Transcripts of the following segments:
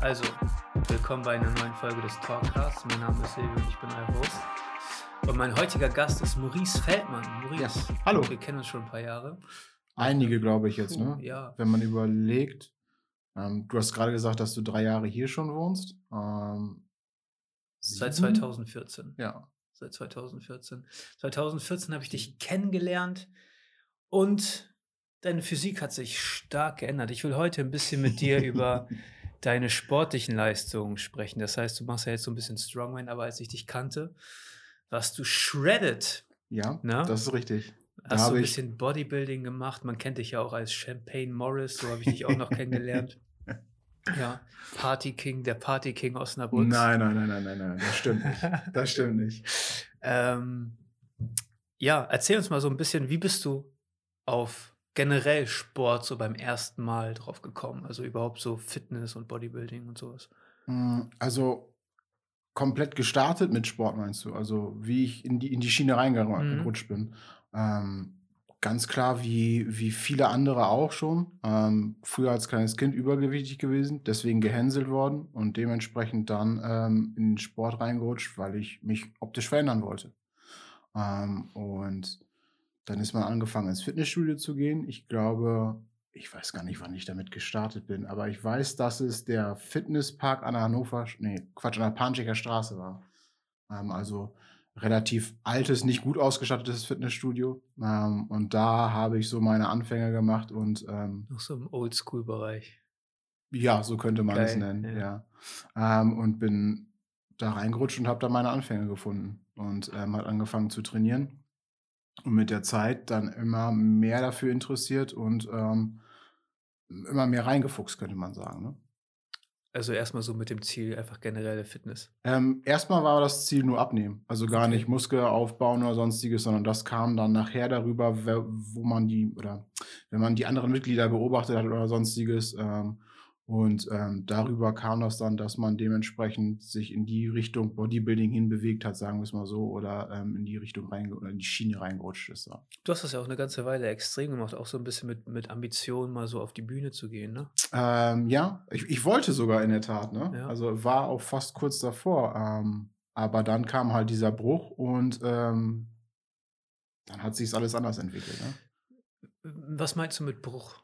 Also, willkommen bei einer neuen Folge des Talkcasts. Mein Name ist Silvio und ich bin euer Host. Und mein heutiger Gast ist Maurice Feldmann. Maurice, Ja, hallo. wir kennen uns schon ein paar Jahre. Einige, glaube ich jetzt, Puh, ne? Ja, Wenn man überlegt, ähm, du hast gerade gesagt, dass du drei Jahre hier schon wohnst. Ähm, seit sieben? 2014. Ja. Seit 2014. 2014 habe ich dich kennengelernt und deine Physik hat sich stark geändert. Ich will heute ein bisschen mit dir über deine sportlichen Leistungen sprechen. Das heißt, du machst ja jetzt so ein bisschen Strongman, aber als ich dich kannte, warst du shredded. Ja, Na? das ist richtig. Da Hast so ein bisschen Bodybuilding gemacht. Man kennt dich ja auch als Champagne Morris, so habe ich dich auch noch kennengelernt. Ja, Party King, der Party King Osnabrück. Nein, nein, nein, nein, nein, nein, das stimmt nicht. Das stimmt nicht. Ähm, ja, erzähl uns mal so ein bisschen, wie bist du auf generell Sport so beim ersten Mal drauf gekommen? Also überhaupt so Fitness und Bodybuilding und sowas. Mm, Also komplett gestartet mit Sport, meinst du? Also wie ich in die, in die Schiene Mhm. reingerutscht bin. Ähm, ganz klar, wie, wie viele andere auch schon. Ähm, früher als kleines Kind übergewichtig gewesen, deswegen gehänselt worden und dementsprechend dann ähm, in den Sport reingerutscht, weil ich mich optisch verändern wollte. Ähm, und dann ist man angefangen, ins Fitnessstudio zu gehen. Ich glaube, ich weiß gar nicht, wann ich damit gestartet bin, aber ich weiß, dass es der Fitnesspark an der Hannover, nee, Quatsch, an der Panschicher Straße war. Ähm, also relativ altes, nicht gut ausgestattetes Fitnessstudio. Ähm, und da habe ich so meine Anfänge gemacht und ähm, Noch so im Oldschool-Bereich. ja, so könnte man es Geil, nennen, ja. ja. Ähm, und bin da reingerutscht und habe da meine Anfänge gefunden und ähm, hat angefangen zu trainieren. Und mit der Zeit dann immer mehr dafür interessiert und ähm, immer mehr reingefuchst, könnte man sagen. Ne? Also erstmal so mit dem Ziel, einfach generelle Fitness. Ähm, erstmal war das Ziel nur abnehmen. Also gar Okay. nicht Muskel aufbauen oder sonstiges, sondern das kam dann nachher darüber, wo man die, oder wenn man die anderen Mitglieder beobachtet hat oder sonstiges. Ähm, und ähm, darüber kam das dann, dass man dementsprechend sich in die Richtung Bodybuilding hinbewegt hat, sagen wir es mal so, oder ähm, in die Richtung rein, oder in die Schiene reingerutscht ist. Ja. Du hast das ja auch eine ganze Weile extrem gemacht, auch so ein bisschen mit, mit Ambition, mal so auf die Bühne zu gehen, ne? Ähm, ja, ich, ich wollte sogar in der Tat, ne? Ja. Also war auch fast kurz davor. Ähm, aber dann kam halt dieser Bruch und ähm, dann hat sich alles anders entwickelt. Ne? Was meinst du mit Bruch?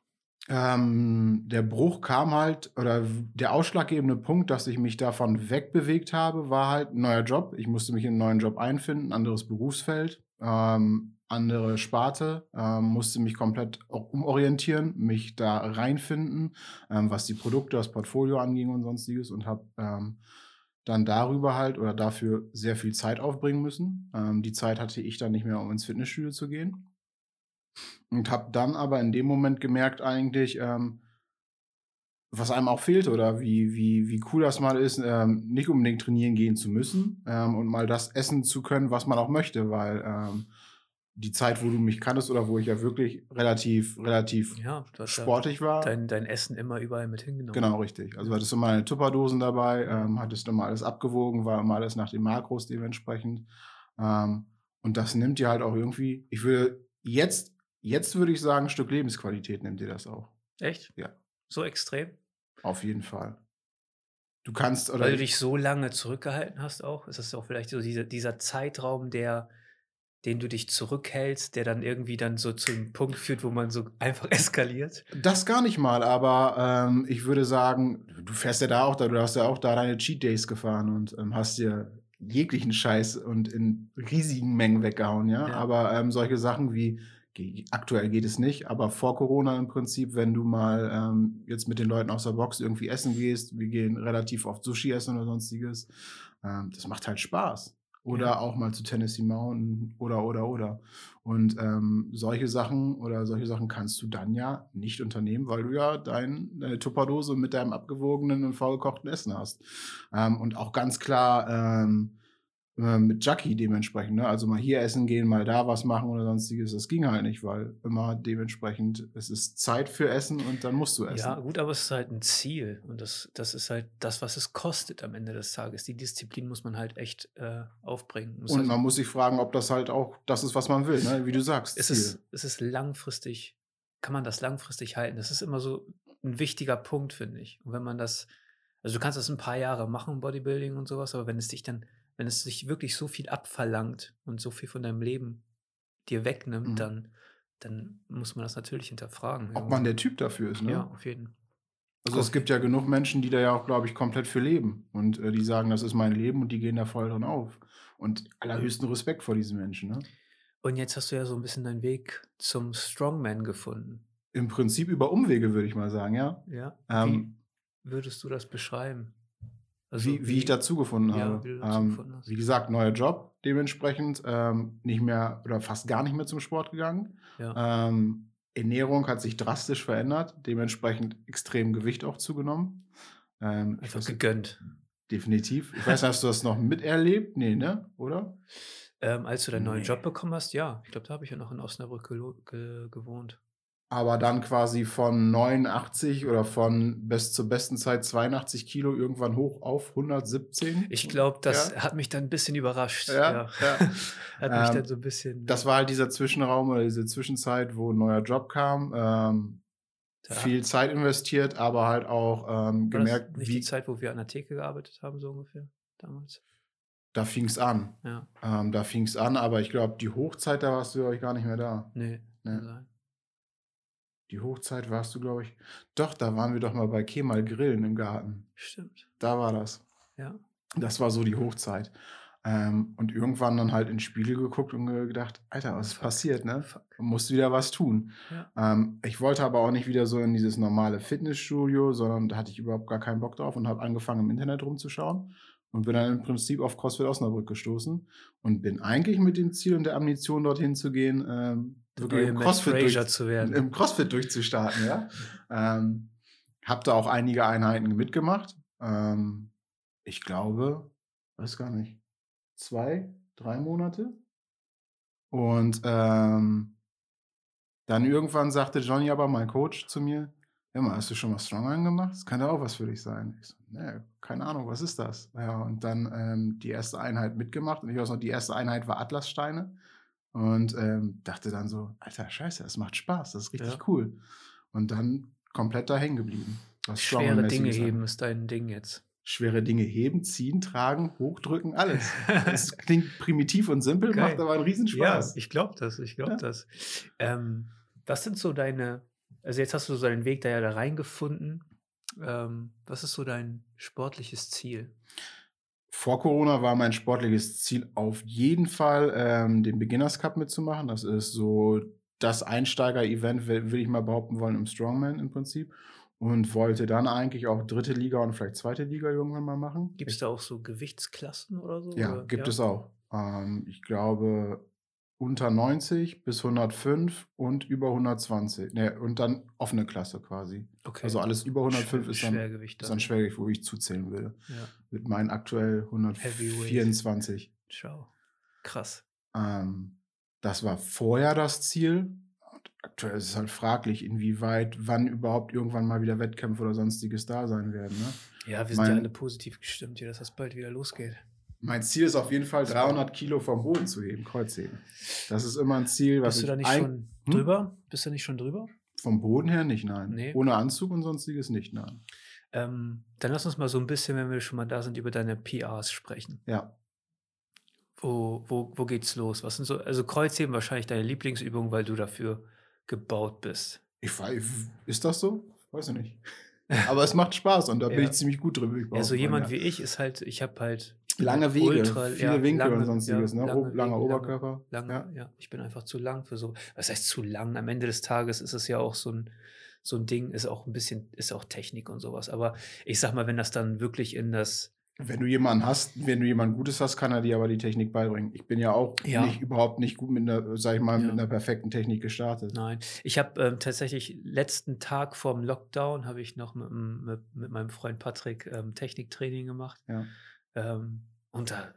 Ähm, der Bruch kam halt, oder der ausschlaggebende Punkt, dass ich mich davon wegbewegt habe, war halt ein neuer Job. Ich musste mich in einen neuen Job einfinden, anderes Berufsfeld, ähm, andere Sparte, ähm, musste mich komplett umorientieren, mich da reinfinden, ähm, was die Produkte, das Portfolio anging und sonstiges und habe ähm, dann darüber halt oder dafür sehr viel Zeit aufbringen müssen. Ähm, die Zeit hatte ich dann nicht mehr, um ins Fitnessstudio zu gehen. Und habe dann aber in dem Moment gemerkt eigentlich, ähm, was einem auch fehlt oder wie, wie, wie cool das mal ist, ähm, nicht unbedingt trainieren gehen zu müssen ähm, und mal das essen zu können, was man auch möchte, weil ähm, die Zeit, wo du mich kanntest oder wo ich ja wirklich relativ, relativ Ja, du sportlich ja war. dein, dein Essen immer überall mit hingenommen. Genau, richtig. Also hattest du immer eine Tupperdosen dabei, ähm, hattest immer alles abgewogen, war immer alles nach den Makros dementsprechend. Ähm, und das nimmt dir halt auch irgendwie, ich würde jetzt, jetzt würde ich sagen, ein Stück Lebensqualität nimmt dir das auch. Echt? Ja. So extrem? Auf jeden Fall. Du kannst, oder Weil du ich- dich so lange zurückgehalten hast auch? Ist das auch vielleicht so dieser, dieser Zeitraum, der, den du dich zurückhältst, der dann irgendwie dann so zum Punkt führt, wo man so einfach eskaliert? Das gar nicht mal, aber ähm, ich würde sagen, du fährst ja da auch da, du hast ja auch da deine Cheat Days gefahren und ähm, hast dir jeglichen Scheiß und in riesigen Mengen weggehauen, ja. Ja. Aber ähm, solche Sachen wie, aktuell geht es nicht, aber vor Corona im Prinzip, wenn du mal ähm, jetzt mit den Leuten aus der Box irgendwie essen gehst, wir gehen relativ oft Sushi essen oder sonstiges, ähm, das macht halt Spaß. Oder Ja. auch mal zu Tennessee Mountain oder, oder, oder. Und ähm, solche Sachen oder solche Sachen kannst du dann ja nicht unternehmen, weil du ja dein, deine Tupperdose mit deinem abgewogenen und vollgekochten Essen hast. Ähm, und auch ganz klar ähm, äh, mit Jackie dementsprechend. Ne? Also mal hier essen gehen, mal da was machen oder sonstiges. Das ging halt nicht, weil immer dementsprechend es ist Zeit für Essen und dann musst du essen. Ja, gut, aber es ist halt ein Ziel und das, das ist halt das, was es kostet am Ende des Tages. Die Disziplin muss man halt echt äh, aufbringen. Muss Und halt, man muss sich fragen, ob das halt auch das ist, was man will, ne? wie du sagst. es, Ziel. ist, es ist langfristig, kann man das langfristig halten? Das ist immer so ein wichtiger Punkt, finde ich. Und wenn man das Also du kannst das ein paar Jahre machen, Bodybuilding und sowas, aber wenn es dich dann, wenn es sich wirklich so viel abverlangt und so viel von deinem Leben dir wegnimmt, Mhm. dann, dann muss man das natürlich hinterfragen. Ob man der Typ dafür ist, ne? Ja, auf jeden Fall. Also es gibt ja genug Menschen, die da ja auch, glaube ich, komplett für leben. Und äh, die sagen, das ist mein Leben und die gehen da voll drin auf. Und allerhöchsten Respekt vor diesen Menschen. Ne? Und jetzt hast du ja so ein bisschen deinen Weg zum Strongman gefunden. Im Prinzip über Umwege, würde ich mal sagen, ja. Ja. Ähm, wie würdest du das beschreiben? Wie, wie ich dazu gefunden Also Ja, habe. wie dazu ähm, gefunden wie gesagt, neuer Job dementsprechend. Ähm, nicht mehr oder fast gar nicht mehr zum Sport gegangen. Ja. Ähm, Ernährung hat sich drastisch verändert, dementsprechend extrem Gewicht auch zugenommen. Ähm, Einfach weiß, gegönnt. definitiv. Ich weiß, hast du das noch miterlebt? Nee, ne? Oder? Ähm, als du deinen neuen Nee. Job bekommen hast, ja. Ich glaube, da habe ich ja noch in Osnabrück ge gewohnt. Aber dann quasi von 89 oder von bis zur besten Zeit 82 Kilo irgendwann hoch auf 117. Ich glaube, das Ja. hat mich dann ein bisschen überrascht. Ja, Ja. hat mich Ähm, dann so ein bisschen. Das war halt dieser Zwischenraum oder diese Zwischenzeit, wo ein neuer Job kam. Ähm, viel Zeit investiert, aber halt auch ähm, gemerkt, nicht wie die Zeit, wo wir an der Theke gearbeitet haben, so ungefähr damals. da fing es an. Ja, Ähm, da fing es an, aber ich glaube, die Hochzeit, da warst du, glaube ich, gar nicht mehr da. nee. Nee. Die Hochzeit warst du, glaube ich. Doch, da waren wir doch mal bei Kemal Grillen im Garten. Stimmt. Da war das. Ja. Das war so die Hochzeit. Ähm, und irgendwann dann halt in den Spiegel geguckt und gedacht, Alter, was Fuck. passiert, ne? Fuck. Man muss wieder was tun. Ja. Ähm, ich wollte aber auch nicht wieder so in dieses normale Fitnessstudio, sondern da hatte ich überhaupt gar keinen Bock drauf und habe angefangen im Internet rumzuschauen und bin dann im Prinzip auf CrossFit Osnabrück gestoßen und bin eigentlich mit dem Ziel und der Ambition dorthin zu gehen, ähm, wirklich im CrossFit, durch, zu werden. im CrossFit durchzustarten, ja. ähm, hab da auch einige Einheiten mitgemacht. Ähm, ich glaube, weiß gar nicht, zwei, drei Monate. Und ähm, dann irgendwann sagte Johnny aber, mein Coach, zu mir, hör mal, hast du schon mal Strongman gemacht? Das kann ja auch was für dich sein. Ich so, nee, keine Ahnung, was ist das? Ja, und dann ähm, die erste Einheit mitgemacht. Und ich weiß noch, die erste Einheit war Atlassteine. Und ähm, dachte dann so, alter Scheiße, das macht Spaß, das ist richtig Ja. cool. Und dann komplett da hängen geblieben. Schwere Dinge angeht. heben ist dein Ding jetzt. Schwere Dinge heben, ziehen, tragen, hochdrücken, alles. Das klingt primitiv und simpel, Geil. macht aber einen Riesenspaß. Ja, ich glaube das, ich glaube Ja. das. Ähm, was sind so deine, also jetzt hast du so deinen Weg da ja da reingefunden. Ähm, was ist so dein sportliches Ziel? Vor Corona war mein sportliches Ziel auf jeden Fall, ähm, den Beginners Cup mitzumachen. Das ist so das Einsteiger-Event, will, ich mal behaupten wollen, im Strongman im Prinzip. Und wollte dann eigentlich auch dritte Liga und vielleicht zweite Liga irgendwann mal machen. Gibt es da auch so Gewichtsklassen oder so? Ja, oder? gibt es auch. Ähm, ich glaube unter 90 bis 105 und über 120. Ne, und dann offene Klasse quasi. Okay. Also alles über 105 Schwer- ist dann, Schwergewicht. ist dann Schwergewicht, wo ich zuzählen würde. Ja, Mit meinen aktuell Heavyweight. 124. schau. Krass. Ähm, das war vorher das Ziel. Und aktuell ist es halt fraglich, inwieweit, wann überhaupt irgendwann mal wieder Wettkämpfe oder sonstiges da sein werden. Ne? Ja, wir sind ja Mein- alle positiv gestimmt hier, dass das bald wieder losgeht. Mein Ziel ist auf jeden Fall 300 Kilo vom Boden zu heben, Kreuzheben. Das ist immer ein Ziel, was Bist du da nicht schon Hm? drüber? Bist du nicht schon drüber? vom Boden her nicht, nein. Nee. Ohne Anzug und sonstiges nicht, nein. Ähm, dann lass uns mal so ein bisschen, wenn wir schon mal da sind, über deine PRs sprechen. Ja. Wo, wo, wo geht's los? Was sind so, also Kreuzheben wahrscheinlich deine Lieblingsübung, weil du dafür gebaut bist. Ich weiß, ist das so? Weiß ich nicht. Aber es macht Spaß und da bin Ja. ich ziemlich gut drüber. Ja, so jemand wie ich ist halt, ich habe halt bin Lange halt Wege, ultra- viele ja, Winkel lange- und sonstiges, ja, ne? lange O- langer Wege, Oberkörper. Lange, ja. ja. ich bin einfach zu lang für so. Was heißt zu lang? Am Ende des Tages ist es ja auch so ein, so ein Ding, ist auch ein bisschen, ist auch Technik und sowas. Aber ich sag mal, wenn das dann wirklich in das, Wenn du jemanden hast, wenn du jemanden Gutes hast, kann er dir aber die Technik beibringen. Ich bin ja auch Ja. nicht, überhaupt nicht gut mit einer, sag ich mal, Ja. mit einer perfekten Technik gestartet. nein. Ich habe ähm, tatsächlich letzten Tag vorm Lockdown habe ich noch mit, mit, mit meinem Freund Patrick ähm, Techniktraining gemacht. Ja. Ähm, und da,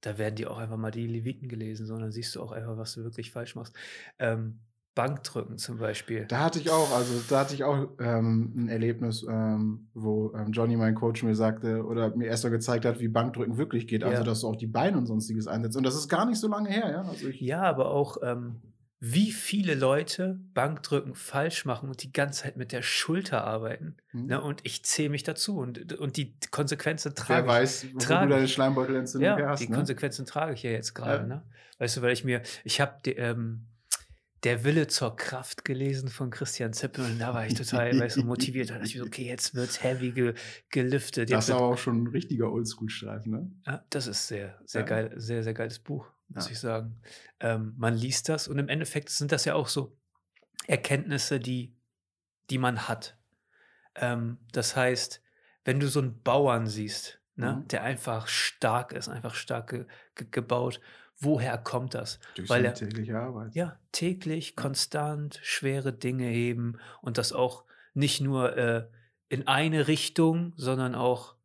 da werden dir auch einfach mal die Leviten gelesen, sondern siehst du auch einfach, was du wirklich falsch machst. Ähm, Bankdrücken zum Beispiel. Da hatte ich auch, also da hatte ich auch ähm, ein Erlebnis, ähm, wo ähm, Johnny, mein Coach, mir sagte oder mir erst mal gezeigt hat, wie Bankdrücken wirklich geht. Also, Ja. dass du auch die Beine und sonstiges einsetzt. Und das ist gar nicht so lange her, ja. Also Ja, aber auch, ähm, wie viele Leute Bankdrücken falsch machen und die ganze Zeit mit der Schulter arbeiten. Hm. Ne? Und ich zähle mich dazu und, und die Konsequenzen Wer trage ich. weiß, wo trage du deine ich. Schleimbeutelentzündung Ja, hast. die Ne? Konsequenzen trage ich ja jetzt gerade. Ja. Ne? Weißt du, weil ich mir, ich habe ähm, der Wille zur Kraft gelesen von Christian Zippel und da war ich total weißt du, motiviert. Da dachte ich mir okay, jetzt wird's heavy ge geliftet. Das ist aber auch schon ein richtiger Oldschool-Streifen, ne? ja, das ist sehr, sehr Ja. geil, sehr, sehr geiles Buch, muss Ja. ich sagen. Ähm, man liest das und im Endeffekt sind das ja auch so Erkenntnisse, die, die man hat. Ähm, das heißt, wenn du so einen Bauern siehst, ne, Mhm. der einfach stark ist, einfach stark ge ge gebaut, woher kommt das? Durch Weil er, tägliche Arbeit. ja, täglich, konstant schwere Dinge heben und das auch nicht nur äh, in eine Richtung, sondern auch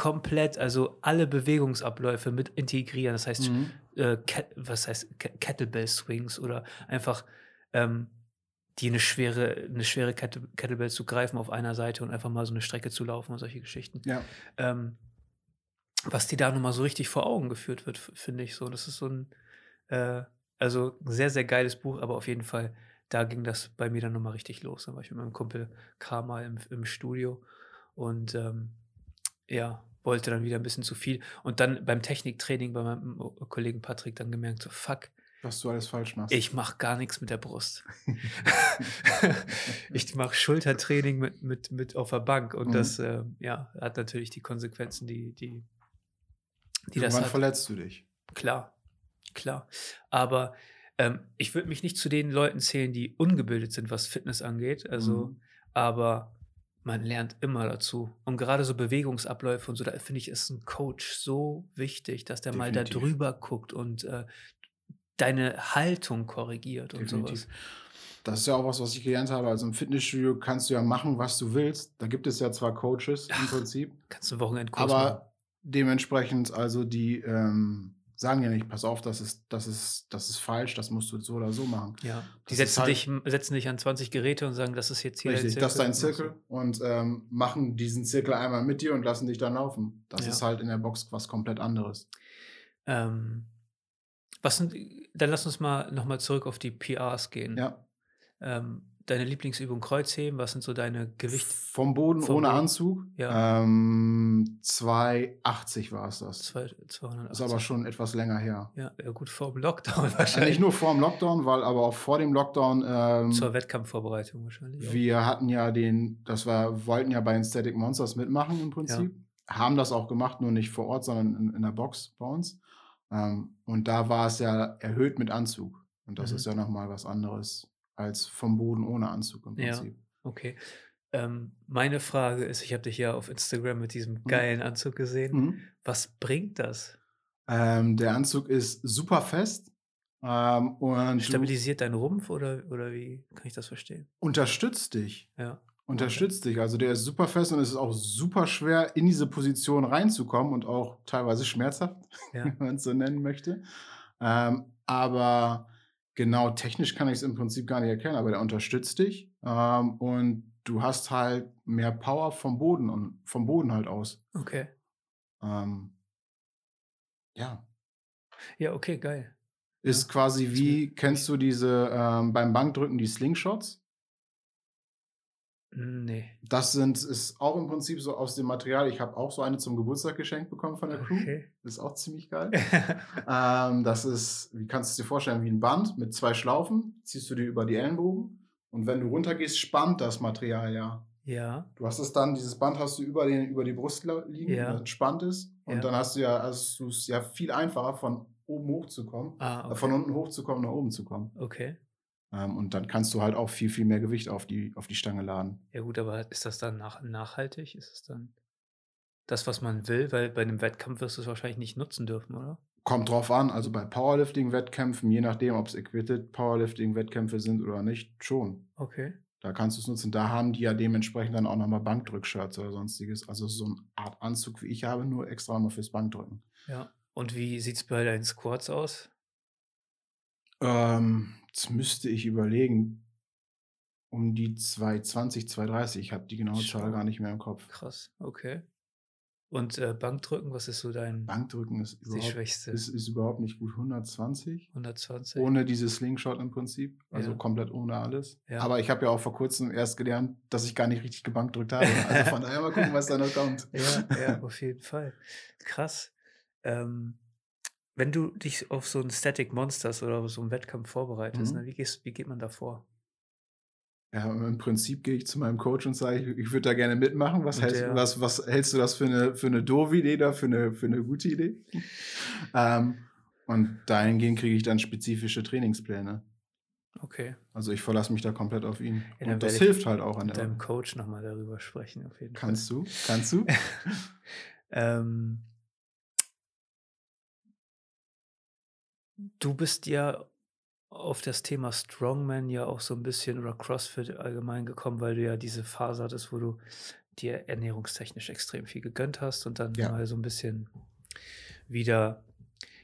komplett, also alle Bewegungsabläufe mit integrieren. Das heißt, Mhm. äh, was heißt Ke- Kettlebell Swings oder einfach ähm, die eine schwere, eine schwere Kette, Kettlebell zu greifen auf einer Seite und einfach mal so eine Strecke zu laufen und solche Geschichten. Ja. Ähm, was die da nochmal so richtig vor Augen geführt wird, finde ich so. Das ist so ein, äh, also ein sehr, sehr geiles Buch, aber auf jeden Fall, da ging das bei mir dann nochmal richtig los. Da war ich mit meinem Kumpel Karma im, im Studio und ähm, ja, wollte dann wieder ein bisschen zu viel. Und dann beim Techniktraining bei meinem Kollegen Patrick dann gemerkt, so fuck, Was du alles falsch machst. ich mache gar nichts mit der Brust. ich mache Schultertraining mit, mit, mit auf der Bank und Mhm. das äh, ja, hat natürlich die Konsequenzen, die, die, die das Irgendwann hat. verletzt du dich. Klar, klar. Aber ähm, ich würde mich nicht zu den Leuten zählen, die ungebildet sind, was Fitness angeht. Also, Mhm. aber man lernt immer dazu. Und gerade so Bewegungsabläufe und so, da finde ich, ist ein Coach so wichtig, dass der mal da Definitiv. drüber guckt und äh, deine Haltung korrigiert und Definitiv. sowas. Das ist ja auch was, was ich gelernt habe. Also im Fitnessstudio kannst du ja machen, was du willst. Da gibt es ja zwar Coaches im Ach, Prinzip, Kannst du einen Wochenendkurs machen. aber dementsprechend, also die ähm, sagen ja nicht, pass auf, das ist, das ist, das ist falsch, das musst du so oder so machen. Ja, die setzen, halt dich, setzen dich an 20 Geräte und sagen, das ist jetzt hier richtig, das ist dein. Zirkel und ähm, machen diesen Zirkel einmal mit dir und lassen dich dann laufen. Das Ja. ist halt in der Box was komplett anderes. Ähm, was sind, dann lass uns mal nochmal zurück auf die PRs gehen. Ja. Ähm, deine Lieblingsübung Kreuzheben, was sind so deine Gewicht? Vom Boden Vom ohne Boden. Anzug. Ja. Ähm, 280 war es das. Zwei- Ist 280. aber schon etwas länger her. ja, ja, gut, vor dem Lockdown Äh, wahrscheinlich. Nicht nur vor dem Lockdown, weil aber auch vor dem Lockdown, ähm, Zur Wettkampfvorbereitung wahrscheinlich. auch. wir hatten ja den, das war, wollten ja bei den Static Monsters mitmachen im Prinzip. Haben das auch gemacht, nur nicht vor Ort, sondern in, in der Box bei uns. Ähm, und da war es ja erhöht mit Anzug. Und das Mhm. ist ja nochmal was anderes als vom Boden ohne Anzug im Ja. Prinzip. Okay. Ähm, meine Frage ist, ich habe dich ja auf Instagram mit diesem geilen Anzug gesehen. Mhm. Was bringt das? Ähm, der Anzug ist super fest ähm, und Stabilisiert deinen Rumpf oder, oder wie kann ich das verstehen? unterstützt dich. Ja. Unterstützt dich. Also der ist super fest und es ist auch super schwer, in diese Position reinzukommen und auch teilweise schmerzhaft, Ja. wenn man es so nennen möchte. Ähm, aber genau technisch kann ich es im Prinzip gar nicht erkennen, aber der unterstützt dich ähm, und du hast halt mehr Power vom Boden und vom Boden halt aus. Okay. Ähm, ja. Ja, okay, geil. Ist quasi wie, kennst du diese ähm, beim Bankdrücken die Slingshots? Nee. Das sind, ist auch im Prinzip so aus dem Material. Ich habe auch so eine zum Geburtstag geschenkt bekommen von der Crew. Okay. Ist auch ziemlich geil. ähm, das ist, wie kannst du es dir vorstellen, wie ein Band mit zwei Schlaufen. Ziehst du dir über die Ellenbogen. Und wenn du runtergehst, spannt das Material ja. ja. Du hast es dann, dieses Band hast du über, den, über die Brust liegen, Ja. das entspannt ist. Und Ja. dann hast du ja, hast du es ja viel einfacher, von oben hochzukommen, Ah, okay. von unten hochzukommen, nach oben zu kommen. okay. Ähm, und dann kannst du halt auch viel, viel mehr Gewicht auf die, auf die Stange laden. Ja, gut, aber ist das dann nach, nachhaltig? Ist es dann das, was man will? Weil bei einem Wettkampf wirst du es wahrscheinlich nicht nutzen dürfen, oder? Kommt drauf an, also bei Powerlifting-Wettkämpfen, je nachdem, ob es Equited Powerlifting-Wettkämpfe sind oder nicht, schon. Okay. Da kannst du es nutzen. Da haben die ja dementsprechend dann auch nochmal Bankdrückshirts oder sonstiges. Also so eine Art Anzug, wie ich habe, nur extra mal fürs Bankdrücken. Ja. Und wie sieht es bei deinen Squats aus? Ähm, jetzt müsste ich überlegen, um die 220, 230. Ich habe die genaue Zahl gar nicht mehr im Kopf. Krass. Okay. Und äh, Bankdrücken, was ist so dein Bankdrücken ist die Schwächste? ist, ist überhaupt nicht gut. 120. 120? Ohne diese Slingshot im Prinzip. Also Ja. komplett ohne alles. Ja. Aber ich habe ja auch vor kurzem erst gelernt, dass ich gar nicht richtig gebankdrückt habe. Also von daher mal gucken, was da noch kommt. Ja, ja, auf jeden Fall. Krass. Ähm, wenn du dich auf so ein Static Monsters oder so einen Wettkampf vorbereitest, Mhm. ne, wie, gehst, wie geht man da vor? Ja, im Prinzip gehe ich zu meinem Coach und sage, ich, ich würde da gerne mitmachen. Was, hältst, der- was, was hältst du das für eine, für eine doofe Idee da, für eine, für eine gute Idee? ähm, und dahingehend kriege ich dann spezifische Trainingspläne. Okay. Also ich verlasse mich da komplett auf ihn. Ja, und das hilft halt auch an Mit der. deinem Coach nochmal darüber sprechen, auf jeden Kannst du? Kannst du? Fall. ähm, du bist ja auf das Thema Strongman ja auch so ein bisschen oder CrossFit allgemein gekommen, weil du ja diese Phase hattest, wo du dir ernährungstechnisch extrem viel gegönnt hast und dann Ja. mal so ein bisschen wieder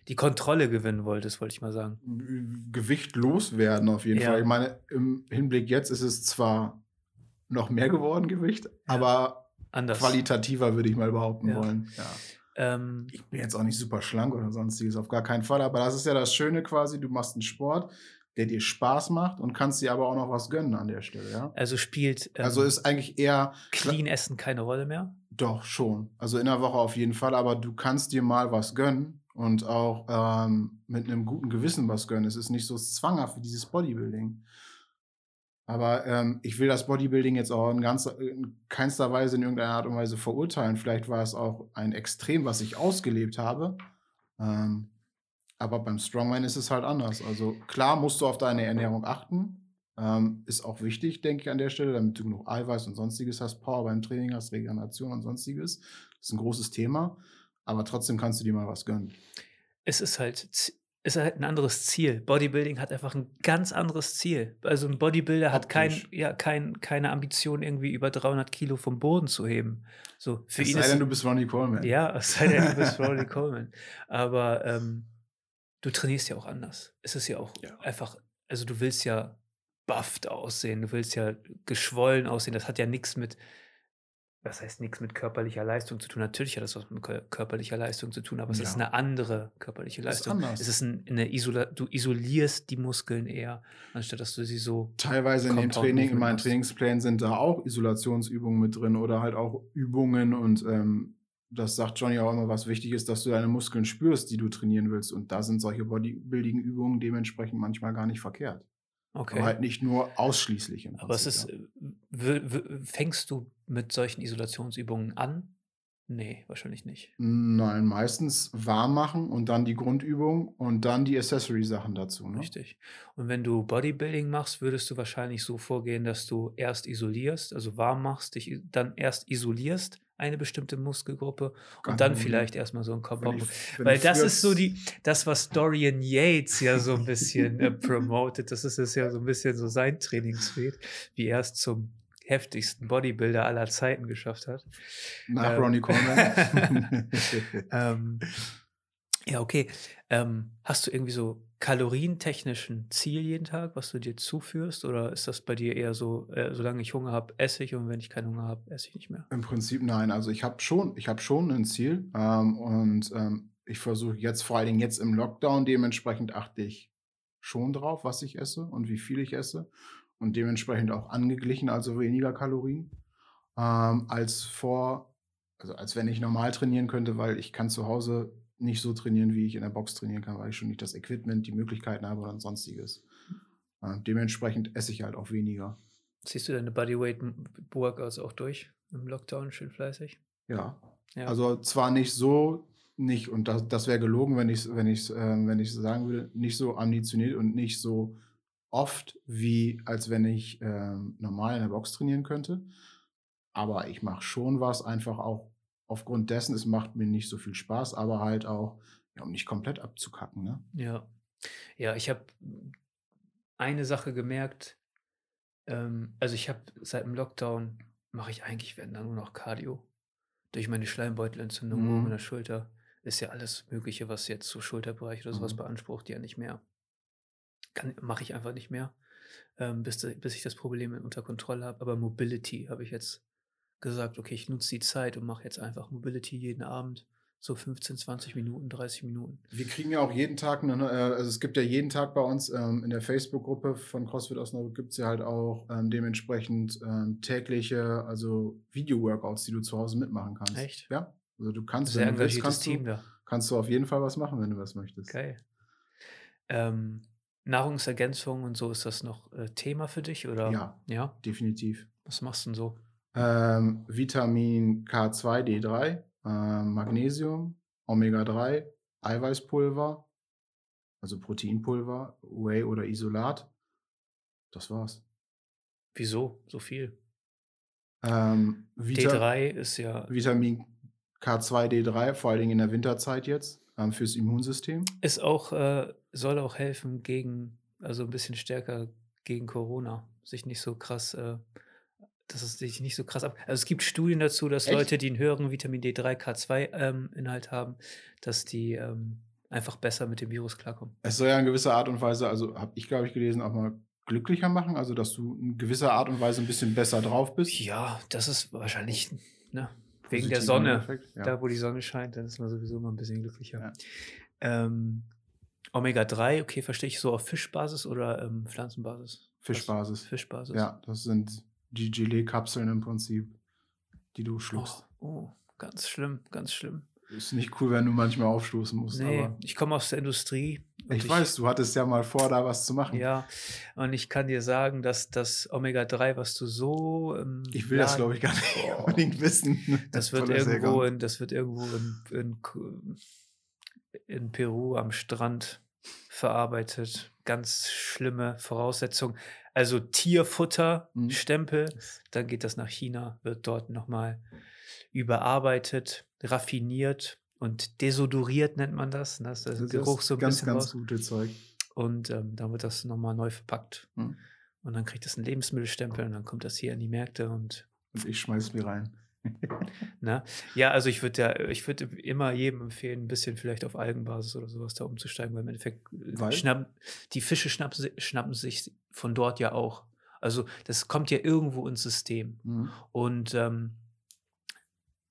die Kontrolle gewinnen wolltest, wollte ich mal sagen. Gewicht loswerden auf jeden Ja. Fall. Ich meine, im Hinblick jetzt ist es zwar noch mehr geworden, Gewicht, aber Anders. qualitativer würde ich mal behaupten Ja. wollen. Ja. Ähm, Ich bin jetzt auch nicht super schlank oder sonstiges, auf gar keinen Fall. Aber das ist ja das Schöne quasi, du machst einen Sport, der dir Spaß macht und kannst dir aber auch noch was gönnen an der Stelle, ja. also spielt ähm, Also ist eigentlich eher Clean Essen keine Rolle mehr? doch schon. Also in der Woche auf jeden Fall, aber du kannst dir mal was gönnen und auch ähm, mit einem guten Gewissen was gönnen. Es ist nicht so zwanghaft wie dieses Bodybuilding. Aber ähm, ich will das Bodybuilding jetzt auch in, ganz, in keinster Weise in irgendeiner Art und Weise verurteilen. Vielleicht war es auch ein Extrem, was ich ausgelebt habe. Ähm, aber beim Strongman ist es halt anders. Also klar musst du auf deine Ernährung achten. Ähm, ist auch wichtig, denke ich, an der Stelle, damit du genug Eiweiß und sonstiges hast, Power beim Training hast, Regeneration und sonstiges. Das ist ein großes Thema. Aber trotzdem kannst du dir mal was gönnen. Es ist halt, ist halt ein anderes Ziel. Bodybuilding hat einfach ein ganz anderes Ziel. Also ein Bodybuilder hat kein, ja, kein, keine Ambition, irgendwie über 300 Kilo vom Boden zu heben. So, für Es ihn sei ist denn, du bist Ronnie Coleman. Ja, es sei denn, du bist Ronnie Coleman. Aber ähm, du trainierst ja auch anders. Es ist ja auch Ja. einfach, also du willst ja bufft aussehen, du willst ja geschwollen aussehen. Das hat ja nichts mit, was heißt nichts mit körperlicher Leistung zu tun. Natürlich hat das was mit kör- körperlicher Leistung zu tun, aber es ist Ja. eine andere körperliche Das ist Leistung. anders. Es ist ein, eine Isola du isolierst die Muskeln eher, anstatt dass du sie so. Teilweise in dem Training, in meinen. Trainingsplänen sind da auch Isolationsübungen mit drin oder halt auch Übungen und ähm, das sagt Johnny auch immer, was wichtig ist, dass du deine Muskeln spürst, die du trainieren willst. Und da sind solche Bodybuilding-Übungen dementsprechend manchmal gar nicht verkehrt. Okay. Aber halt nicht nur ausschließlich im Aber es ist, äh, fängst du mit solchen Isolationsübungen an? Nee, wahrscheinlich nicht. Nein, meistens warm machen und dann die Grundübung und dann die Accessory-Sachen dazu. Ne? Richtig. Und wenn du Bodybuilding machst, würdest du wahrscheinlich so vorgehen, dass du erst isolierst, also warm machst, dich dann erst isolierst, eine bestimmte Muskelgruppe Ganz und dann genau. vielleicht erstmal so ein wenn Weil das ist so die, das, was Dorian Yates ja so ein bisschen äh, promotet. Das ist es ja so ein bisschen so sein Trainingsweg, wie er es zum heftigsten Bodybuilder aller Zeiten geschafft hat. Nach ähm, Ronnie Coleman. Ähm, ja, okay. Ähm, hast du irgendwie so kalorientechnisch ein Ziel jeden Tag, was du dir zuführst? Oder ist das bei dir eher so, äh, solange ich Hunger habe, esse ich und wenn ich keinen Hunger habe, esse ich nicht mehr? Im Prinzip nein. Also ich habe schon, ich habe schon ein Ziel ähm, und ähm, ich versuche jetzt vor allen Dingen jetzt im Lockdown dementsprechend achte ich schon drauf, was ich esse und wie viel ich esse und dementsprechend auch angeglichen, also weniger Kalorien ähm, als vor, also als wenn ich normal trainieren könnte, weil ich kann zu Hause nicht so trainieren, wie ich in der Box trainieren kann, weil ich schon nicht das Equipment, die Möglichkeiten habe oder sonstiges. Äh, dementsprechend esse ich halt auch weniger. Ziehst du deine Bodyweight-Workouts auch durch im Lockdown schön fleißig? Ja, Ja. Also zwar nicht so, nicht, und das, das wäre gelogen, wenn ich wenn ich, ähm, wenn ich sagen würde, nicht so ambitioniert und nicht so oft, wie als wenn ich ähm, normal in der Box trainieren könnte. Aber ich mache schon was, einfach auch aufgrund dessen, es macht mir nicht so viel Spaß, aber halt auch, ja, um nicht komplett abzukacken. Ne? Ja. Ja, ich habe eine Sache gemerkt. Ähm, also ich habe seit dem Lockdown mache ich eigentlich, wenn dann nur noch Cardio. Durch meine Schleimbeutelentzündung Mhm. oben in der Schulter ist ja alles Mögliche, was jetzt so Schulterbereich oder sowas Mhm. beansprucht, ja nicht mehr. Mache ich einfach nicht mehr, ähm, bis, bis ich das Problem unter Kontrolle habe. Aber Mobility habe ich jetzt gesagt, okay, ich nutze die Zeit und mache jetzt einfach Mobility jeden Abend. So 15, 20 Minuten, 30 Minuten. Wir kriegen ja auch jeden Tag, eine, äh, also es gibt ja jeden Tag bei uns ähm, in der Facebook-Gruppe von CrossFit Osnabrück gibt es ja halt auch ähm, dementsprechend ähm, tägliche, also Video-Workouts, die du zu Hause mitmachen kannst. Echt? Ja. Also du kannst, Sehr wenn du willst, kannst Team du, da. kannst du auf jeden Fall was machen, wenn du was möchtest. Geil. Ähm, Nahrungsergänzung und so, ist das noch äh, Thema für dich? Oder? Ja. Ja? Definitiv. Was machst du denn so? Ähm, Vitamin K2, D3, ähm, Magnesium, Omega-3, Eiweißpulver, also Proteinpulver, Whey oder Isolat. Das war's. Wieso so viel? Ähm, Vita D3 ist ja, Vitamin K2, D3, vor allen Dingen in der Winterzeit jetzt, ähm, fürs Immunsystem. ist auch, äh, soll auch helfen gegen, also ein bisschen stärker gegen Corona. Sich nicht so krass, äh, dass es sich nicht so krass ab. Also es gibt Studien dazu, dass Echt? Leute, die einen höheren Vitamin D3, K2 ähm, Inhalt haben, dass die ähm, einfach besser mit dem Virus klarkommen. Es soll ja in gewisser Art und Weise, also habe ich, glaube ich, gelesen, auch mal glücklicher machen, also dass du in gewisser Art und Weise ein bisschen besser drauf bist. Ja, das ist wahrscheinlich, ne, wegen der Sonne. Effekt, ja. Da, wo die Sonne scheint, dann ist man sowieso immer ein bisschen glücklicher. Ja. Ähm, Omega-3, okay, verstehe ich so auf Fischbasis oder ähm, Pflanzenbasis? Fischbasis. Was? Fischbasis. Ja, das sind die Gelee-Kapseln im Prinzip, die du schluckst. Oh, oh, ganz schlimm, ganz schlimm. Ist nicht cool, wenn du manchmal aufstoßen musst. Nee, Aber ich komme aus der Industrie. Und ich, weiß, du hattest ja mal vor, da was zu machen. Ja, und ich kann dir sagen, dass das Omega-3, was du so. im Ich will das, Laden- glaube ich, gar nicht Boah. unbedingt wissen. Das wird, irgendwo in, das wird irgendwo in, in, in Peru am Strand verarbeitet. Ganz schlimme Voraussetzungen. Also Tierfutter, Mhm. Stempel, dann geht das nach China, wird dort nochmal überarbeitet, raffiniert und desodoriert nennt man das. ne, der Das ist Geruch so ein ganz, bisschen ganz raus. gute Zeug. Und ähm, dann wird das nochmal neu verpackt. Mhm. Und dann kriegt das einen Lebensmittelstempel und dann kommt das hier in die Märkte und Und ich schmeiß mir rein. Ne? Ja, also ich würde ja, ich würde immer jedem empfehlen, ein bisschen vielleicht auf Algenbasis oder sowas da umzusteigen, weil im Endeffekt äh, Weil? schnappen, die Fische schnappen, schnappen sich von dort ja auch. Also das kommt ja irgendwo ins System. Mhm. Und ähm,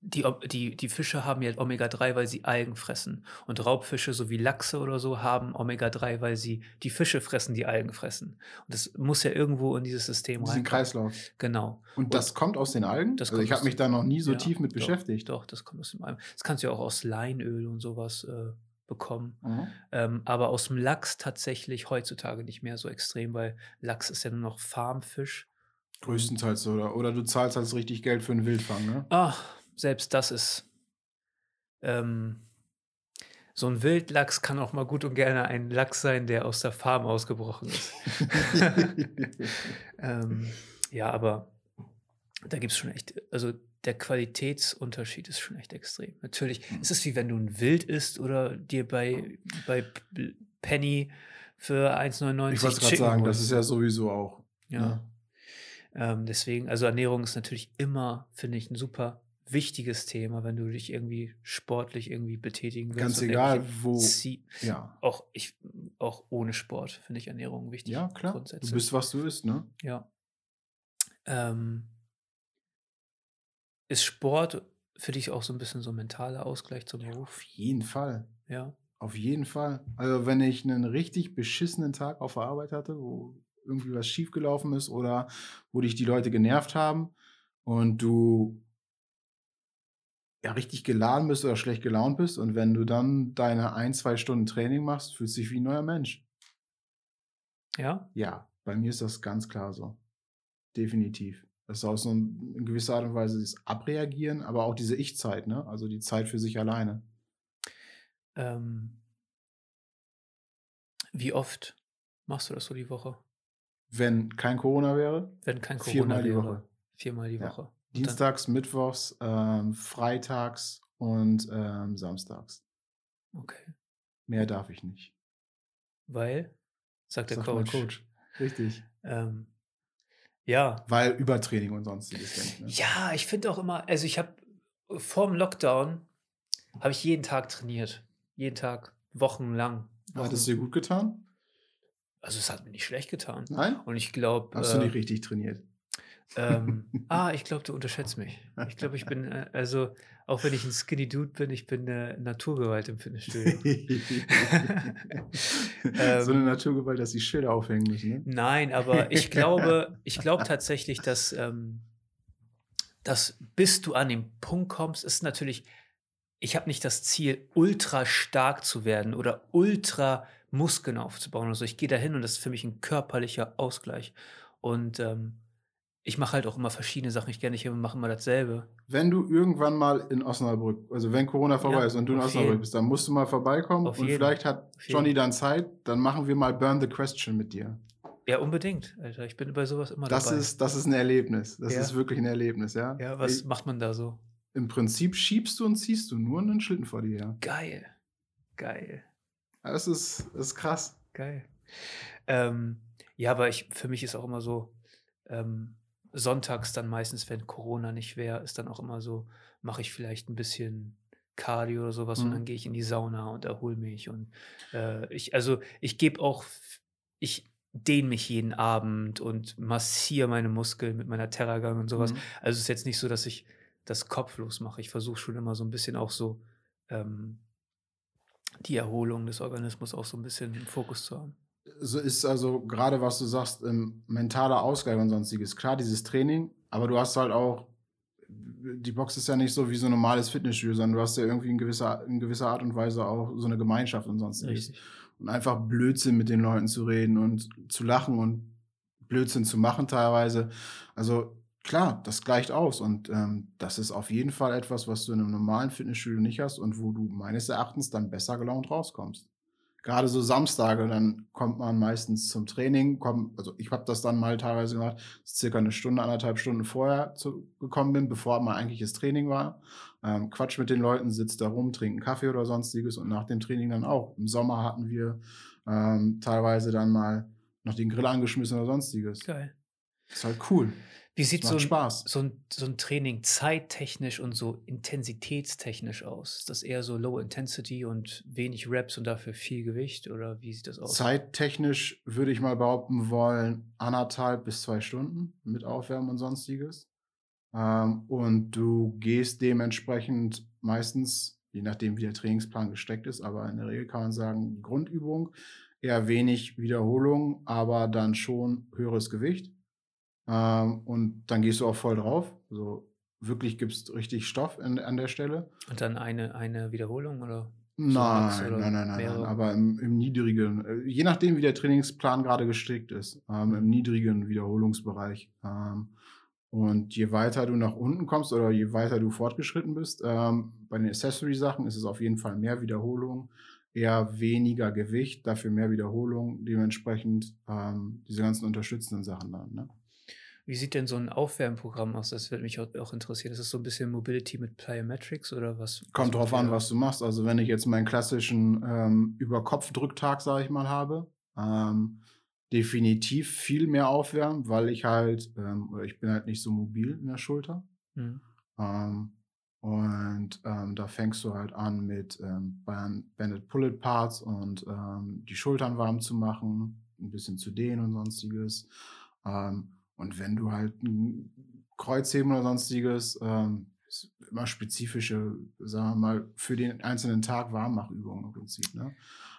die, die, die Fische haben ja Omega-3, weil sie Algen fressen. Und Raubfische, so wie Lachse oder so, haben Omega-3, weil sie die Fische fressen, die Algen fressen. Und das muss ja irgendwo in dieses System Diesen rein. Kreislauf. Genau. Und das kommt aus den Algen? Das also ich habe mich da noch nie so Ja, tief mit doch, beschäftigt. Doch, das kommt aus dem Algen. Das kannst du ja auch aus Leinöl und sowas äh, bekommen. Mhm. Ähm, aber aus dem Lachs tatsächlich heutzutage nicht mehr so extrem, weil Lachs ist ja nur noch Farmfisch. Größtenteils so. Oder, oder du zahlst halt richtig Geld für einen Wildfang, ne? Ah, selbst das ist. Ähm, so ein Wildlachs kann auch mal gut und gerne ein Lachs sein, der aus der Farm ausgebrochen ist. ähm, ja, aber da gibt es schon echt, also der Qualitätsunterschied ist schon echt extrem. Natürlich, Mhm. es ist wie wenn du ein Wild isst oder dir bei, bei Penny für 1,99 ich wollte gerade sagen, das holst. ist ja sowieso auch. Ja. ne? Ähm, deswegen, also Ernährung ist natürlich immer, finde ich, ein super wichtiges Thema, wenn du dich irgendwie sportlich irgendwie betätigen willst. Ganz egal, wo. Ja. Auch, ich, auch ohne Sport finde ich Ernährung wichtig. Ja, klar. Du Grundsätzlich. bist, was du isst, ne? Ja. Ähm, ist Sport für dich auch so ein bisschen so ein mentaler Ausgleich zum Auf Beruf? jeden Fall. Ja. Auf jeden Fall. Also, wenn ich einen richtig beschissenen Tag auf der Arbeit hatte, wo irgendwie was schiefgelaufen ist oder wo dich die Leute genervt haben und du ja richtig geladen bist oder schlecht gelaunt bist und wenn du dann deine ein, zwei Stunden Training machst, fühlst du dich wie ein neuer Mensch. Ja? Ja, bei mir ist das ganz klar so. Definitiv. Das ist auch so ein, in gewisser Art und Weise das Abreagieren, aber auch diese Ich-Zeit, ne? Also die Zeit für sich alleine. Ähm, wie oft machst du das so die Woche? Wenn kein Corona wäre, Wenn kein Corona Viermal die wäre? Woche. Viermal die Ja. Woche. Dann- Dienstags, Mittwochs, ähm, Freitags und ähm, Samstags. Okay. Mehr darf ich nicht. Weil, sagt der Sagt Coach. Coach. Richtig. Ähm, ja. Weil Übertraining und sonstiges. denkt, Ne? Ja, ich finde auch immer, also ich habe vor dem Lockdown habe ich jeden Tag trainiert. Jeden Tag, wochenlang. Hat es dir gut getan? Also es hat mir nicht schlecht getan. Nein? Und ich glaube, Hast du äh, nicht richtig trainiert? Ähm, ah, ich glaube, du unterschätzt mich. Ich glaube, ich bin, äh, also, auch wenn ich ein Skinny Dude bin, ich bin eine Naturgewalt im Fitnessstudio. so eine ähm, Naturgewalt, dass die Schilder aufhängen müssen, ne? nein, aber ich glaube, ich glaube tatsächlich, dass, ähm, dass bis du an den Punkt kommst, ist natürlich, ich habe nicht das Ziel, ultra stark zu werden oder ultra Muskeln aufzubauen. Also ich gehe dahin und das ist für mich ein körperlicher Ausgleich. Und ähm, ich mache halt auch immer verschiedene Sachen. Ich gerne nicht immer mache immer dasselbe. Wenn du irgendwann mal in Osnabrück, also wenn Corona vorbei Ja, ist und du in Osnabrück jeden. bist, dann musst du mal vorbeikommen Auf und jeden. vielleicht hat Auf jeden. Johnny dann Zeit, dann machen wir mal Burn the Question mit dir. Ja, unbedingt, Alter. Ich bin bei sowas immer Das dabei. ist, das ist ein Erlebnis. Das Ja. ist wirklich ein Erlebnis, ja. ja, was Ich- macht man da so? Im Prinzip schiebst du und ziehst du nur einen Schlitten vor dir her. Geil. Geil. Das ist, das ist krass. Geil. Ähm, ja, aber ich, für mich ist auch immer so, ähm, sonntags dann meistens, wenn Corona nicht wäre, ist dann auch immer so, mache ich vielleicht ein bisschen Cardio oder sowas und Mhm. dann gehe ich in die Sauna und erhole mich und äh, ich, also ich gebe auch, ich dehne mich jeden Abend und massiere meine Muskeln mit meiner Terragang und sowas. Mhm. Also es ist jetzt nicht so, dass ich das kopflos mache. Ich versuche schon immer so ein bisschen auch so ähm, die Erholung des Organismus auch so ein bisschen im Fokus zu haben. So ist also gerade, was du sagst, ähm, mentaler Ausgleich und sonstiges. Klar, dieses Training, aber du hast halt auch, die Box ist ja nicht so wie so ein normales Fitnessstudio, sondern du hast ja irgendwie in gewisser, in gewisser Art und Weise auch so eine Gemeinschaft und sonstiges. Richtig. Und einfach Blödsinn mit den Leuten zu reden und zu lachen und Blödsinn zu machen teilweise. Also klar, das gleicht aus und ähm, das ist auf jeden Fall etwas, was du in einem normalen Fitnessstudio nicht hast und wo du meines Erachtens dann besser gelaunt rauskommst. Gerade so Samstage, dann kommt man meistens zum Training, kommt, also ich habe das dann mal teilweise gemacht, circa eine Stunde, anderthalb Stunden vorher zu, gekommen bin, bevor mein eigentliches Training war. Ähm, Quatsch mit den Leuten, sitzt da rum, trinkt einen Kaffee oder sonstiges und nach dem Training dann auch. Im Sommer hatten wir ähm, teilweise dann mal noch den Grill angeschmissen oder sonstiges. Geil. Ist halt cool. Wie sieht so ein, Spaß. so, ein, so ein Training zeittechnisch und so intensitätstechnisch aus? Ist das eher so Low Intensity und wenig Reps und dafür viel Gewicht oder wie sieht das aus? Zeittechnisch würde ich mal behaupten wollen, anderthalb bis zwei Stunden mit Aufwärmen und sonstiges. Ähm, und du gehst dementsprechend meistens, je nachdem wie der Trainingsplan gesteckt ist, aber in der Regel kann man sagen, Grundübung, eher wenig Wiederholung, aber dann schon höheres Gewicht. Ähm, und dann gehst du auch voll drauf. So wirklich gibst richtig Stoff in, an der Stelle. Und dann eine, eine Wiederholung oder? Nein, nein, oder nein, nein, nein, mehrere? aber im, im niedrigen, äh, je nachdem, wie der Trainingsplan gerade gestrickt ist, ähm, im niedrigen Wiederholungsbereich. Ähm, und je weiter du nach unten kommst oder je weiter du fortgeschritten bist, ähm, bei den Accessory-Sachen ist es auf jeden Fall mehr Wiederholung, eher weniger Gewicht, dafür mehr Wiederholung, dementsprechend ähm, diese ganzen unterstützenden Sachen dann. Ne? Wie sieht denn so ein Aufwärmprogramm aus? Das würde mich auch, interessieren. Ist es so ein bisschen Mobility mit Plyometrics oder was? Kommt was drauf an, was du machst. Also wenn ich jetzt meinen klassischen ähm, Über-Kopf-Drücktag, sage ich mal, habe, ähm, definitiv viel mehr aufwärmen, weil ich halt, ähm, oder ich bin halt nicht so mobil in der Schulter. Hm. Ähm, und ähm, da fängst du halt an mit ähm, Band- Banded Pullet Parts und ähm, die Schultern warm zu machen, ein bisschen zu dehnen und sonstiges. Ähm, und wenn du halt ein Kreuzheben oder sonstiges, ähm, immer spezifische, sagen wir mal, für den einzelnen Tag Warmmachübungen im Prinzip. Ne?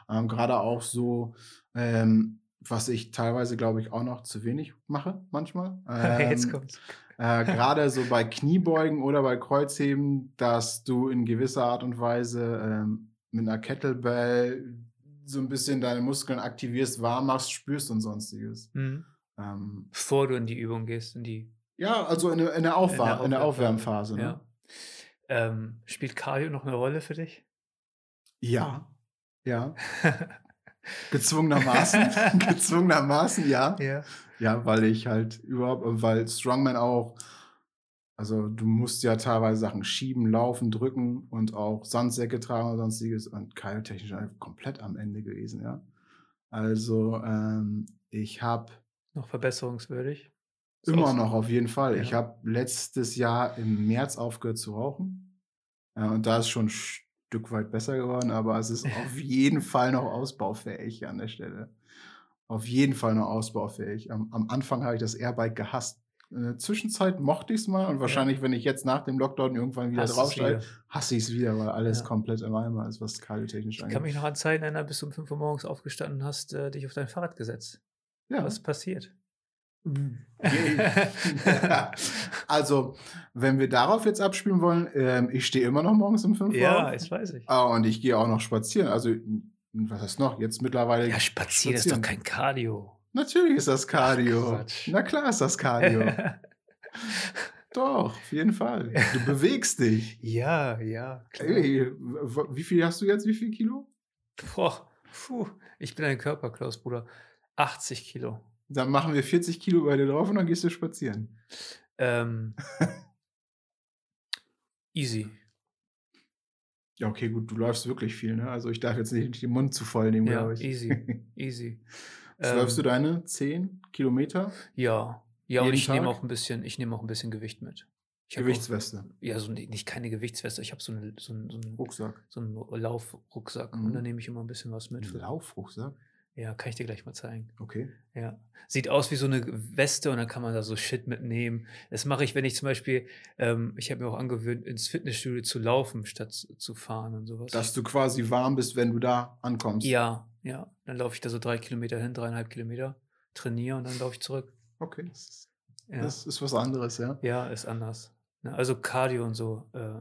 Ähm, Gerade auch so, ähm, was ich teilweise, glaube ich, auch noch zu wenig mache manchmal. Jetzt Ähm, kommt's. äh, Gerade so bei Kniebeugen oder bei Kreuzheben, dass du in gewisser Art und Weise ähm, mit einer Kettlebell so ein bisschen deine Muskeln aktivierst, warm machst, spürst und sonstiges. Hm. Ähm, Bevor du in die Übung gehst, in die ja, also in, der- in, der, Aufwar in der Aufwärmphase. Ne? Ja. Ähm, spielt Cardio noch eine Rolle für dich? Ja. Ja. Gezwungenermaßen. Gezwungenermaßen, ja. ja. Ja, weil ich halt überhaupt, weil Strongman auch, also du musst ja teilweise Sachen schieben, laufen, drücken und auch Sandsäcke tragen und sonstiges und keiltechnisch einfach komplett am Ende gewesen, ja. Also ähm, ich habe Noch verbesserungswürdig? Ist immer noch auf jeden Fall. Ich Ja. habe letztes Jahr im März aufgehört zu rauchen ja, und da ist schon ein Stück weit besser geworden, aber es ist auf jeden Fall noch ausbaufähig an der Stelle. Auf jeden Fall noch ausbaufähig. Am, am Anfang habe ich das Airbike gehasst. In der Zwischenzeit mochte ich es mal und wahrscheinlich, wenn ich jetzt nach dem Lockdown irgendwann wieder draufsteige, hasse ich es wieder, weil alles Ja. komplett im Eimer ist, was kardiotechnisch Ich kann angeht. mich noch an Zeiten erinnern, bis du um 5 Uhr morgens aufgestanden hast, äh, dich auf dein Fahrrad gesetzt. Ja. Was ist passiert? also, wenn wir darauf jetzt abspielen wollen, ähm, ich stehe immer noch morgens um 5 Uhr ja, auf. das weiß ich. Ah, und ich gehe auch noch spazieren. Also, was heißt noch? Jetzt mittlerweile. Ja, spazieren ist doch spazieren. kein Cardio. Natürlich ist das Cardio. Quatsch. Na klar ist das Cardio. Doch, auf jeden Fall. Du bewegst dich. ja, ja. Ey, wie viel hast du jetzt? Wie viel Kilo? Boah, puh, ich bin ein Körperklaus, Bruder. 80 Kilo. Dann machen wir 40 Kilo bei dir drauf und dann gehst du spazieren. Ähm, easy. Ja, okay, gut, du läufst wirklich viel, ne? Also ich darf jetzt nicht den Mund zu voll nehmen, Ja, glaube ich. easy, easy. Was Ähm, läufst du deine 10 Kilometer? Ja, ja, und ich nehme auch ein bisschen, ich nehme auch ein bisschen Gewicht mit. Ich Gewichtsweste, Auch, ja, so nicht keine Gewichtsweste, ich habe so, eine, so, einen- so, einen- Rucksack. so einen Laufrucksack Mhm. und da nehme ich immer ein bisschen was mit. Laufrucksack? Ja, kann ich dir gleich mal zeigen. Okay. Ja. Sieht aus wie so eine Weste und dann kann man da so Shit mitnehmen. Das mache ich, wenn ich zum Beispiel, ähm, ich habe mir auch angewöhnt, ins Fitnessstudio zu laufen, statt zu- fahren und sowas. Dass du quasi warm bist, wenn du da ankommst. ja, ja. Dann laufe ich da so drei Kilometer hin, dreieinhalb Kilometer, trainiere und dann laufe ich zurück. Okay, das ist, Ja. das ist was anderes, ja. Ja, ist anders. Ne, Also Cardio und so. Äh.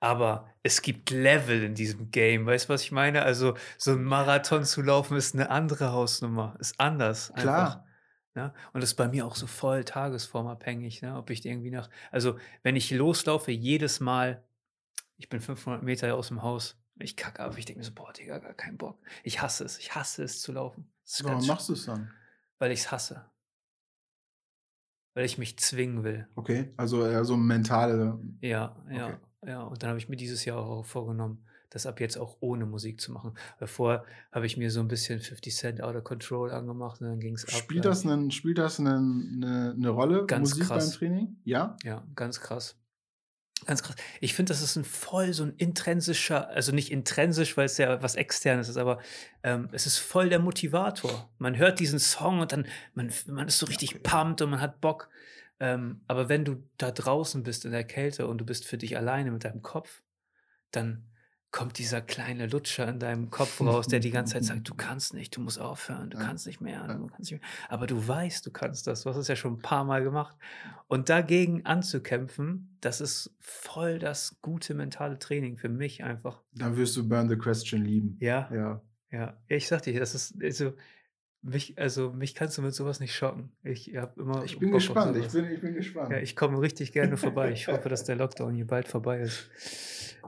Aber es gibt Level in diesem Game. Weißt du, was ich meine? Also so ein Marathon zu laufen ist eine andere Hausnummer. Ist anders. Klar. Einfach, ne? Und das ist bei mir auch so voll tagesformabhängig. Ne? Ob ich irgendwie nach. Also wenn ich loslaufe, jedes Mal, ich bin 500 Meter aus dem Haus, ich kacke ab. Ich denke mir so, boah, Digga, gar keinen Bock. Ich hasse es. Ich hasse es zu laufen. Warum machst du es dann? weil ich es hasse. Weil ich mich zwingen will. Okay, also eher so mentale. Ja, ja, Okay. Ja. Und dann habe ich mir dieses Jahr auch vorgenommen, das ab jetzt auch ohne Musik zu machen. Vorher habe ich mir so ein bisschen 50 Cent Out of Control angemacht und dann ging es ab. Spielt Da das, einen, spielt das einen, eine, eine Rolle, Ganz Musik krass. beim Training? Ja? Ja, ganz krass. Ganz krass. Ich finde, das ist ein voll so ein intrinsischer, also nicht intrinsisch, weil es ja was Externes ist, aber ähm, es ist voll der Motivator. Man hört diesen Song und dann, man, man ist so richtig pumped und man hat Bock. Ähm, aber wenn du da draußen bist in der Kälte und du bist für dich alleine mit deinem Kopf, dann kommt dieser kleine Lutscher in deinem Kopf raus, der die ganze Zeit sagt, du kannst nicht, du musst aufhören, du kannst nicht mehr, du kannst nicht mehr. Aber du weißt, du kannst das. Du hast es ja schon ein paar Mal gemacht. Und dagegen anzukämpfen, das ist voll das gute mentale Training für mich einfach. Dann wirst du Burn the Question lieben. Ja, Ja. ja. Ich sag dir, das ist also mich, also mich kannst du mit sowas nicht schocken. Ich habe immer. Ich bin Bock gespannt, ich bin, ich bin gespannt. Ja, ich komme richtig gerne vorbei. Ich hoffe, dass der Lockdown hier bald vorbei ist.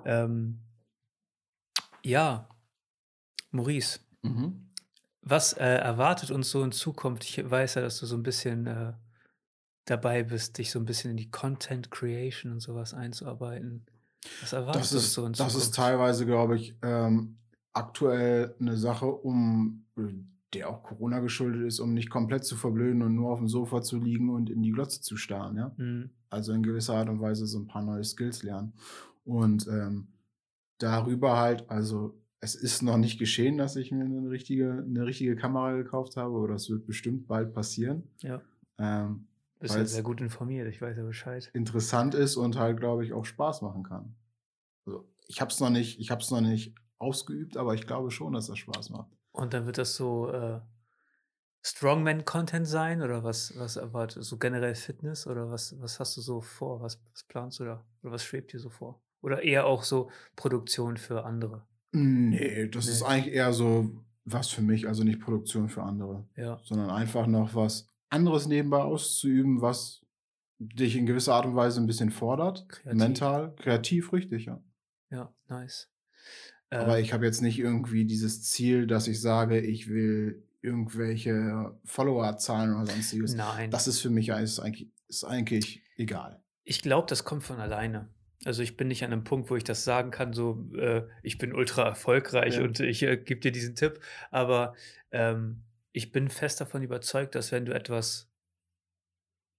Ähm, ja, Maurice, mhm. was äh, erwartet uns so in Zukunft? Ich weiß ja, dass du so ein bisschen äh, dabei bist, dich so ein bisschen in die Content Creation und sowas einzuarbeiten. Was erwartet Das uns ist, so in das Zukunft? ist teilweise, glaube ich, ähm, aktuell eine Sache, um der auch Corona geschuldet ist, um nicht komplett zu verblöden und nur auf dem Sofa zu liegen und in die Glotze zu starren, ja. Mhm. Also in gewisser Art und Weise so ein paar neue Skills lernen. Und ähm, darüber halt, also es ist noch nicht geschehen, dass ich mir eine richtige, eine richtige Kamera gekauft habe, oder das wird bestimmt bald passieren. Ja, Ähm, bist ja sehr gut informiert. Ich weiß ja Bescheid. interessant ist und halt, glaube ich, auch Spaß machen kann. Also, ich habe es noch nicht, ich habe es noch nicht ausgeübt, aber ich glaube schon, dass das Spaß macht. Und dann wird das so äh, Strongman-Content sein oder was, was erwartet? So generell Fitness oder was, was hast du so vor? Was, was planst du da? Oder was schwebt dir so vor? Oder eher auch so Produktion für andere? Nee, das Nee. ist eigentlich eher so was für mich, also nicht Produktion für andere, Ja. sondern einfach noch was anderes nebenbei auszuüben, was dich in gewisser Art und Weise ein bisschen fordert, Kreativ. mental, kreativ, richtig, ja. Ja, nice. Aber Ähm, ich habe jetzt nicht irgendwie dieses Ziel, dass ich sage, ich will irgendwelche Follower-Zahlen oder sonstiges. Nein. Das ist für mich ist eigentlich, ist eigentlich egal. Ich glaube, das kommt von alleine. Also ich bin nicht an einem Punkt, wo ich das sagen kann, so äh, ich bin ultra erfolgreich Ja. und ich äh, gebe dir diesen Tipp. Aber ähm, ich bin fest davon überzeugt, dass wenn du etwas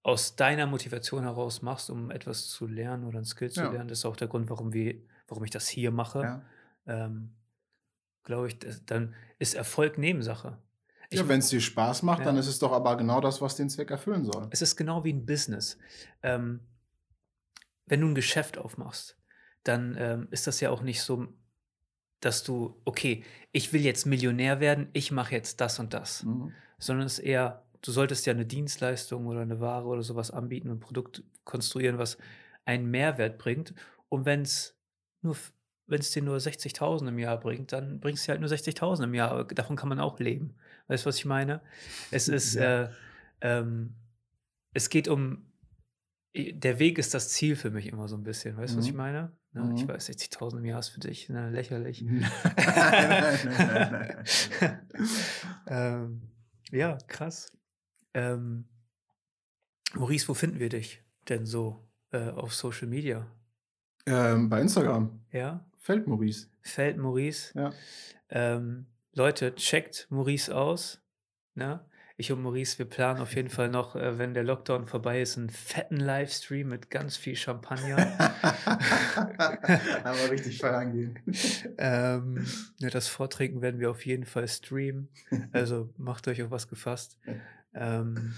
aus deiner Motivation heraus machst, um etwas zu lernen oder ein Skill zu Ja. lernen, das ist auch der Grund, warum, wir, warum ich das hier mache, Ja. Ähm, glaube ich, das, dann ist Erfolg Nebensache. Ich, ja, wenn es dir Spaß macht, Ja. dann ist es doch aber genau das, was den Zweck erfüllen soll. es ist genau wie ein Business. Ähm, wenn du ein Geschäft aufmachst, dann ähm, ist das ja auch nicht so, dass du, okay, ich will jetzt Millionär werden, ich mache jetzt das und das, Mhm. sondern es ist eher, du solltest ja eine Dienstleistung oder eine Ware oder sowas anbieten und ein Produkt konstruieren, was einen Mehrwert bringt. Und wenn es nur, wenn es dir nur 60.000 im Jahr bringt, dann bringst du halt nur 60.000 im Jahr. Aber davon kann man auch leben. Weißt du, was ich meine? Es ist, Ja. äh, ähm, es geht um, der Weg ist das Ziel für mich immer so ein bisschen. Weißt du, was ich Mhm. meine? Ne? Ich Mhm. weiß, 60.000 im Jahr ist für dich ne, lächerlich. nein, nein, nein, nein. ähm, ja, krass. Ähm, Maurice, wo finden wir dich denn so äh, auf Social Media? ähm, bei Instagram, Ja, Feldmaurice. Feld Maurice. Ja. Ähm, Leute, checkt Maurice aus. Ne? Ich und Maurice, wir planen auf jeden Fall noch, äh, wenn der Lockdown vorbei ist, einen fetten Livestream mit ganz viel Champagner. Aber richtig feiern gehen. ähm, ja, das Vortrinken werden wir auf jeden Fall streamen. Also macht euch auf was gefasst. Ähm,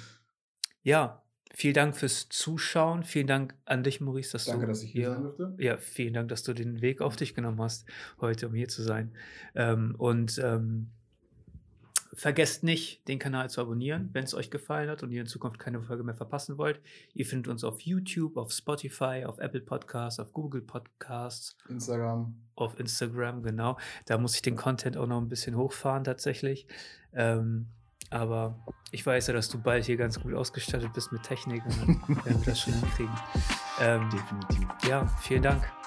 ja, vielen Dank fürs Zuschauen. Vielen Dank an dich, Maurice, dass Danke, du dass ich hier sein durfte. Ja, vielen Dank, dass du den Weg auf dich genommen hast, heute, um hier zu sein. Ähm, und ähm, vergesst nicht, den Kanal zu abonnieren, wenn es euch gefallen hat und ihr in Zukunft keine Folge mehr verpassen wollt. Ihr findet uns auf YouTube, auf Spotify, auf Apple Podcasts, auf Google Podcasts, Instagram. auf Instagram, genau. Da muss ich den Content auch noch ein bisschen hochfahren tatsächlich. Ähm, aber ich weiß ja, dass du bald hier ganz gut ausgestattet bist mit Technik und dann werden wir das schon hinkriegen. Ähm, Definitiv. ja, vielen Dank.